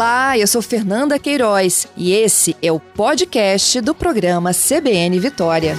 Olá, eu sou Fernanda Queiroz e esse é o podcast do programa CBN Vitória.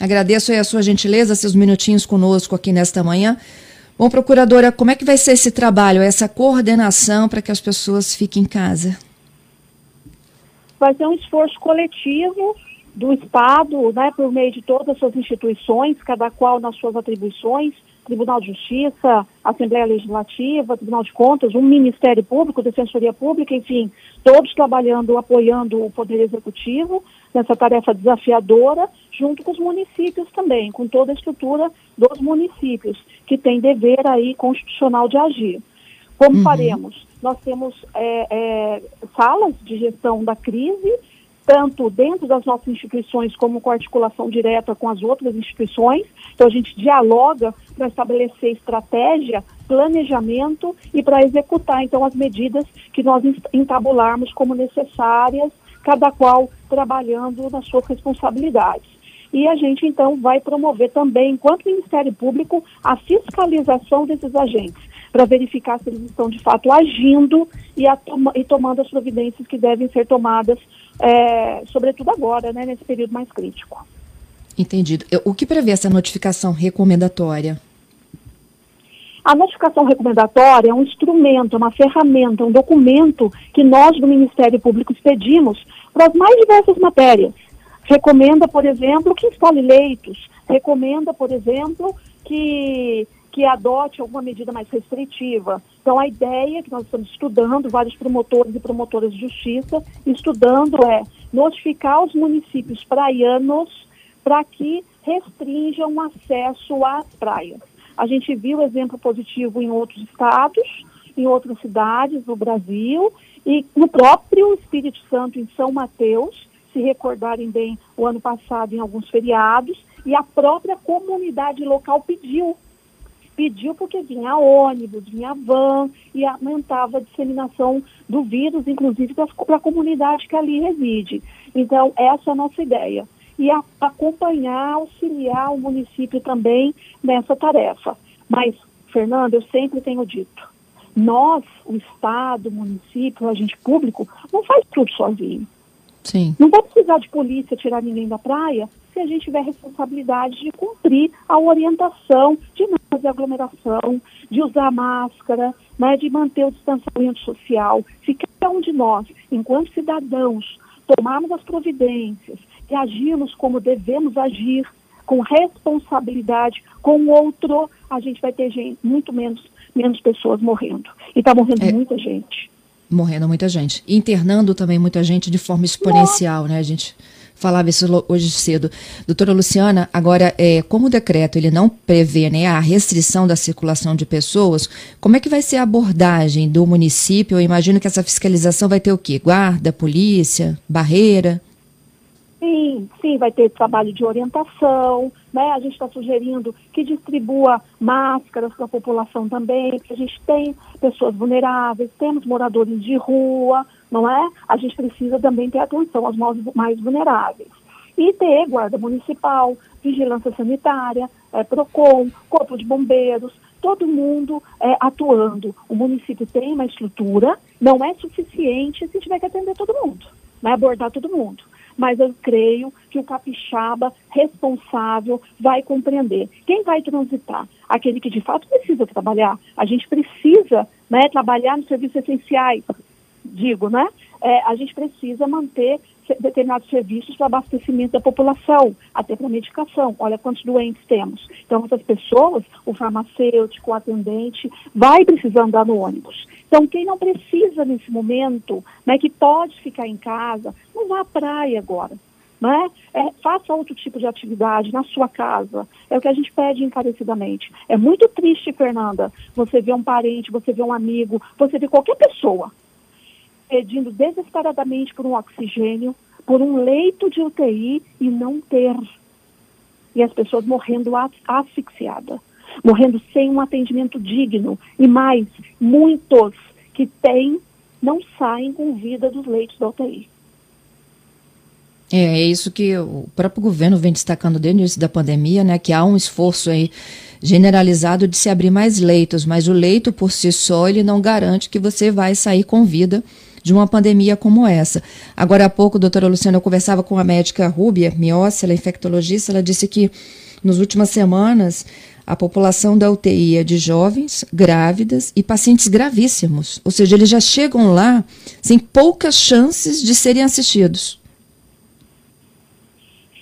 Agradeço a sua gentileza, seus minutinhos conosco aqui nesta manhã. Bom, procuradora, como é que vai ser esse trabalho, essa coordenação para que as pessoas fiquem em casa? Vai ser um esforço coletivo do Estado, né, por meio de todas as suas instituições, cada qual nas suas atribuições, Tribunal de Justiça, Assembleia Legislativa, Tribunal de Contas, um Ministério Público, Defensoria Pública, enfim, todos trabalhando, apoiando o Poder Executivo nessa tarefa desafiadora, junto com os municípios também, com toda a estrutura dos municípios, que tem dever aí constitucional de agir. Como uhum. faremos? Nós temos é, é, salas de gestão da crise, tanto dentro das nossas instituições como com articulação direta com as outras instituições. Então a gente dialoga para estabelecer estratégia, planejamento e para executar então as medidas que nós entabularmos como necessárias, cada qual trabalhando nas suas responsabilidades. E a gente então vai promover também, enquanto Ministério Público, a fiscalização desses agentes para verificar se eles estão de fato agindo e, e tomando as providências que devem ser tomadas, é, sobretudo agora, né, nesse período mais crítico. Entendido. O que prevê essa notificação recomendatória? A notificação recomendatória é um instrumento, uma ferramenta, um documento que nós do Ministério Público expedimos para as mais diversas matérias. Recomenda, por exemplo, que instale leitos, recomenda, por exemplo, que que adote alguma medida mais restritiva. Então, a ideia que nós estamos estudando, vários promotores e promotoras de justiça, estudando é notificar os municípios praianos para que restringam o acesso às praias. A gente viu exemplo positivo em outros estados, em outras cidades do Brasil e no próprio Espírito Santo, em São Mateus, se recordarem bem, o ano passado, em alguns feriados, e a própria comunidade local pediu pediu porque vinha ônibus, vinha van e aumentava a disseminação do vírus, inclusive para a comunidade que ali reside. Então, essa é a nossa ideia. E a, acompanhar, auxiliar o município também nessa tarefa. Mas, Fernando, eu sempre tenho dito, nós, o Estado, o município, o agente público, não faz tudo sozinho. Sim. Não vai precisar de polícia tirar ninguém da praia se a gente tiver responsabilidade de cumprir a orientação de não fazer aglomeração, de usar máscara, né, de manter o distanciamento social. Se cada um de nós, enquanto cidadãos, tomarmos as providências e agirmos como devemos agir, com responsabilidade com o outro, a gente vai ter gente, muito menos, menos pessoas morrendo. E está morrendo é. muita gente morrendo muita gente. Internando também muita gente de forma exponencial, Nossa. né? Gente falava isso hoje cedo. Doutora Luciana, agora, é, como o decreto ele não prevê né, a restrição da circulação de pessoas, como é que vai ser a abordagem do município? Eu imagino que essa fiscalização vai ter o quê? Guarda, polícia, barreira? Sim, sim, vai ter trabalho de orientação, né? A gente está sugerindo que distribua máscaras para a população também, porque a gente tem pessoas vulneráveis, temos moradores de rua, não é? A gente precisa também ter atenção aos mais vulneráveis. E ter guarda municipal, vigilância sanitária, é, PROCON, Corpo de Bombeiros, todo mundo é, atuando. O município tem uma estrutura, não é suficiente se tiver que atender todo mundo, né? abordar todo mundo mas eu creio que o capixaba responsável vai compreender. Quem vai transitar? Aquele que de fato precisa trabalhar. A gente precisa né, trabalhar nos serviços essenciais, digo, né? É, a gente precisa manter determinados serviços para abastecimento da população, até para medicação. Olha quantos doentes temos. Então, essas pessoas, o farmacêutico, o atendente, vai precisar andar no ônibus. Então, quem não precisa nesse momento, né, que pode ficar em casa, não vá à praia agora. Né? É, faça outro tipo de atividade na sua casa. É o que a gente pede encarecidamente. É muito triste, Fernanda, você ver um parente, você ver um amigo, você ver qualquer pessoa pedindo desesperadamente por um oxigênio, por um leito de UTI e não ter. E as pessoas morrendo asfixiadas morrendo sem um atendimento digno. E mais, muitos que têm não saem com vida dos leitos da UTI. É, é isso que o próprio governo vem destacando desde o início da pandemia, né, que há um esforço aí generalizado de se abrir mais leitos, mas o leito por si só ele não garante que você vai sair com vida de uma pandemia como essa. Agora há pouco, doutora Luciana, eu conversava com a médica Rúbia Miossi, ela é infectologista, ela disse que nas últimas semanas a população da UTI é de jovens, grávidas e pacientes gravíssimos, ou seja, eles já chegam lá sem poucas chances de serem assistidos.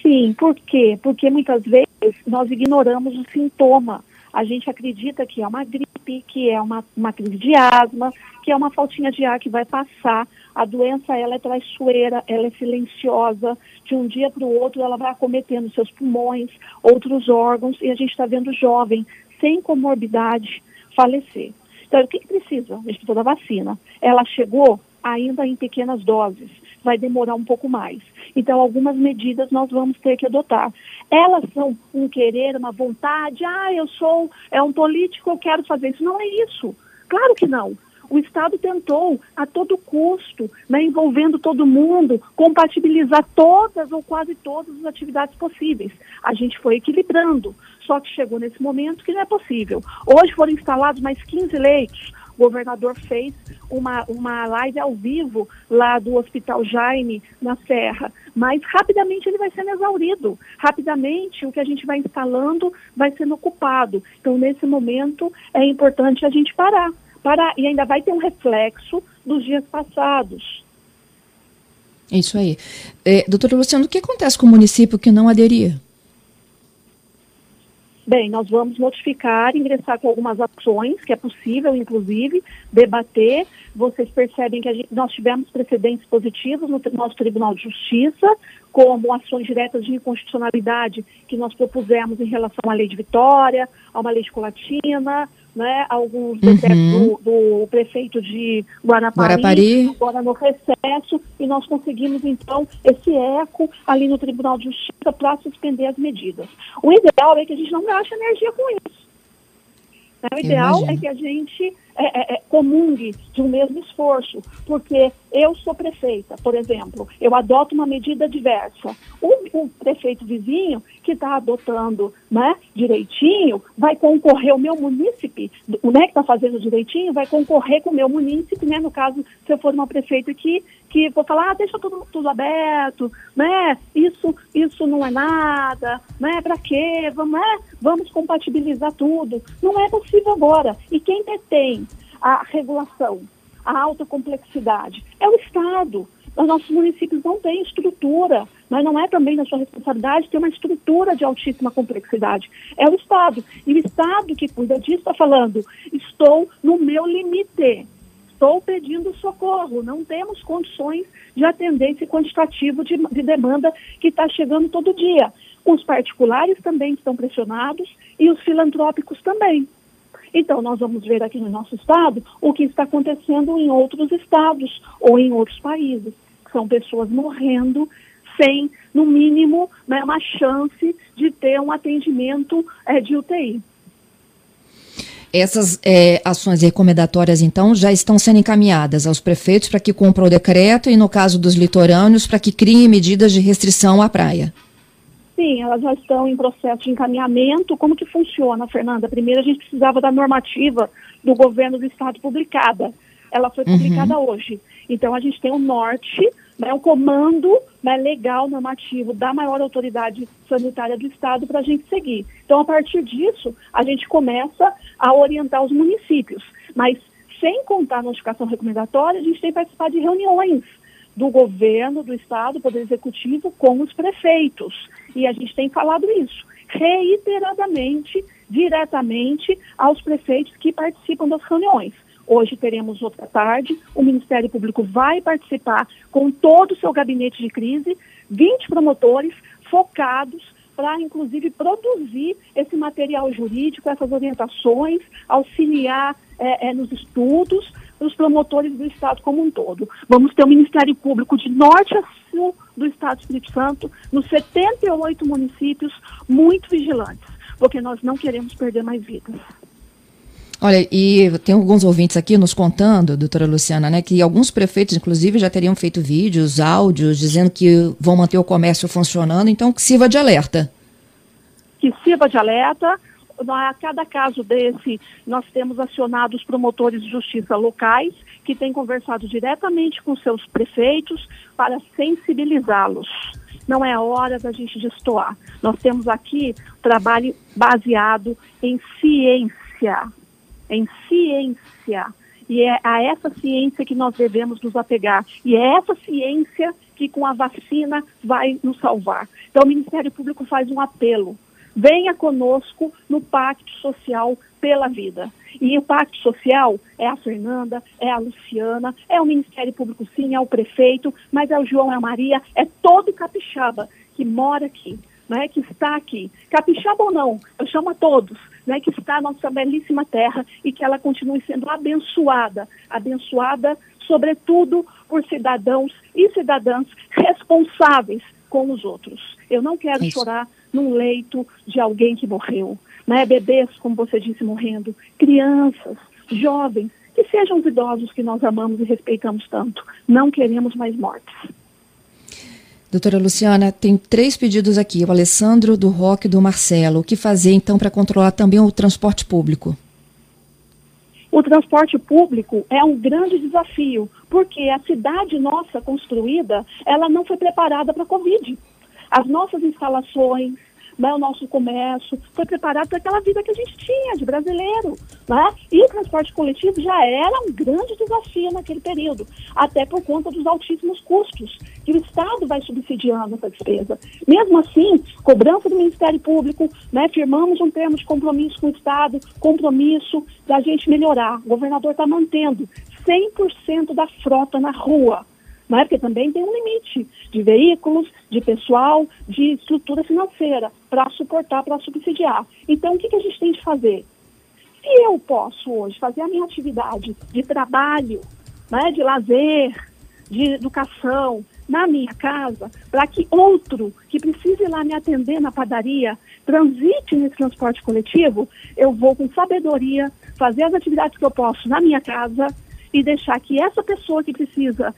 Sim, por quê? Porque muitas vezes nós ignoramos o sintoma. A gente acredita que é uma gripe, que é uma, uma crise de asma, que é uma faltinha de ar que vai passar. A doença ela é traiçoeira, ela é silenciosa. De um dia para o outro ela vai acometendo seus pulmões, outros órgãos, e a gente está vendo jovem sem comorbidade falecer. Então, o que, precisa? A gente precisa da vacina. Ela chegou ainda em pequenas doses, vai demorar um pouco mais. Então, algumas medidas nós vamos ter que adotar. Elas são um querer, uma vontade, ah, eu sou é um político, eu quero fazer isso. Não é isso. Claro que não. O Estado tentou, a todo custo, né, envolvendo todo mundo, compatibilizar todas ou quase todas as atividades possíveis. A gente foi equilibrando, só que chegou nesse momento que não é possível. Hoje foram instalados mais 15 leitos, o governador fez uma, uma live ao vivo lá do Hospital Jaime, na Serra, mas rapidamente ele vai sendo exaurido. Rapidamente o que a gente vai instalando vai sendo ocupado. Então, nesse momento, é importante a gente parar. parar e ainda vai ter um reflexo dos dias passados. Isso aí. É, doutora Luciano, o que acontece com o município que não aderia? Bem, nós vamos notificar, ingressar com algumas ações, que é possível, inclusive, debater. Vocês percebem que gente, nós tivemos precedentes positivos no nosso Tribunal de Justiça, como ações diretas de inconstitucionalidade que nós propusemos em relação à lei de Vitória, a uma lei de Colatina, né, alguns uhum. do, do, prefeito de Guarapari, Guarapari, agora no recesso, e nós conseguimos, então, esse eco ali no Tribunal de Justiça para suspender as medidas. O ideal é que a gente não gaste energia com isso. Né? O ideal é que a gente é, é, é, comungue de um mesmo esforço, porque eu sou prefeita, por exemplo, eu adoto uma medida diversa. O, o prefeito vizinho que está adotando né, direitinho vai concorrer, o meu munícipe, o né, que está fazendo direitinho, vai concorrer com o meu munícipe, né, no caso, se eu for uma prefeita que, que vou falar, ah, deixa tudo, tudo aberto, né, isso, isso não é nada, né, para quê, vamos, né, vamos compatibilizar tudo. Não é possível agora. E quem detém a regulação, a alta complexidade. É o Estado. Os nossos municípios não têm estrutura, mas não é também da sua responsabilidade ter uma estrutura de altíssima complexidade. É o Estado. E o Estado que cuida disso está falando: estou no meu limite, estou pedindo socorro, não temos condições de atender esse quantitativo de, de demanda que está chegando todo dia. Os particulares também estão pressionados e os filantrópicos também. Então, nós vamos ver aqui no nosso estado o que está acontecendo em outros estados ou em outros países. São pessoas morrendo sem, no mínimo, né, uma chance de ter um atendimento é, de UTI. Essas é, ações recomendatórias, então, já estão sendo encaminhadas aos prefeitos para que cumpram o decreto e, no caso dos litorâneos, para que criem medidas de restrição à praia. Sim, elas já estão em processo de encaminhamento. Como que funciona, Fernanda? Primeiro a gente precisava da normativa do governo do estado publicada. Ela foi publicada uhum. hoje. Então a gente tem o norte, né, o comando né, legal normativo da maior autoridade sanitária do estado para a gente seguir. Então a partir disso a gente começa a orientar os municípios. Mas sem contar a notificação recomendatória, a gente tem que participar de reuniões do governo, do Estado, Poder Executivo, com os prefeitos. E a gente tem falado isso reiteradamente, diretamente aos prefeitos que participam das reuniões. Hoje teremos outra tarde, o Ministério Público vai participar com todo o seu gabinete de crise, 20 promotores focados para, inclusive, produzir esse material jurídico, essas orientações, auxiliar é, é, nos estudos, os promotores do Estado como um todo. Vamos ter o Ministério Público de norte a sul do Estado do Espírito Santo, nos 78 municípios, muito vigilantes, porque nós não queremos perder mais vidas. Olha, e tem alguns ouvintes aqui nos contando, doutora Luciana, né, que alguns prefeitos, inclusive, já teriam feito vídeos, áudios, dizendo que vão manter o comércio funcionando, então que sirva de alerta. Que sirva de alerta. A cada caso desse, nós temos acionado os promotores de justiça locais, que têm conversado diretamente com seus prefeitos para sensibilizá-los. Não é a hora da gente destoar. Nós temos aqui trabalho baseado em ciência em ciência. E é a essa ciência que nós devemos nos apegar. E é essa ciência que com a vacina vai nos salvar. Então o Ministério Público faz um apelo. Venha conosco no Pacto Social pela Vida. E o Pacto Social é a Fernanda, é a Luciana, é o Ministério Público sim, é o prefeito, mas é o João, é a Maria, é todo capixaba que mora aqui, né, que está aqui. Capixaba ou não, eu chamo a todos né, que está na nossa belíssima terra e que ela continue sendo abençoada, abençoada, sobretudo por cidadãos e cidadãs responsáveis com os outros. Eu não quero Isso. chorar num leito de alguém que morreu, né? Bebês, como você disse, morrendo, crianças, jovens, que sejam os idosos que nós amamos e respeitamos tanto. Não queremos mais mortes. Doutora Luciana, tem três pedidos aqui, o Alessandro, do Roque e do Marcelo. O que fazer, então, para controlar também o transporte público? O transporte público é um grande desafio, porque a cidade nossa construída, ela não foi preparada para a Covid. As nossas instalações, né, o nosso comércio, foi preparado para aquela vida que a gente tinha de brasileiro. Né? E o transporte coletivo já era um grande desafio naquele período, até por conta dos altíssimos custos que o Estado vai subsidiando essa despesa. Mesmo assim, cobrança do Ministério Público, né, firmamos um termo de compromisso com o Estado, compromisso da gente melhorar. O governador está mantendo 100% da frota na rua né? porque também tem um limite de veículos, de pessoal, de estrutura financeira para suportar, para subsidiar. Então, o que, que a gente tem de fazer? Se eu posso hoje fazer a minha atividade de trabalho, né, de lazer, de educação na minha casa, para que outro que precise ir lá me atender na padaria transite nesse transporte coletivo, eu vou com sabedoria fazer as atividades que eu posso na minha casa e deixar que essa pessoa que precisa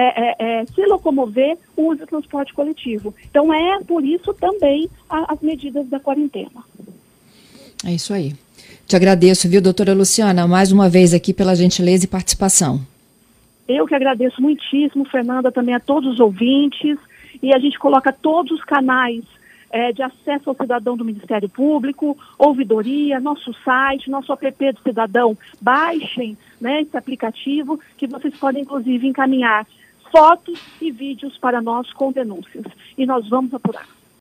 é, é, se locomover, use o transporte coletivo. Então, é por isso também a, as medidas da quarentena. É isso aí. Te agradeço, viu, doutora Luciana, mais uma vez aqui pela gentileza e participação. Eu que agradeço muitíssimo, Fernanda, também a todos os ouvintes. E a gente coloca todos os canais é, de acesso ao cidadão do Ministério Público, ouvidoria, nosso site, nosso app do cidadão. Baixem né, esse aplicativo que vocês podem, inclusive, encaminhar fotos e vídeos para nós com denúncias. E nós vamos apurar.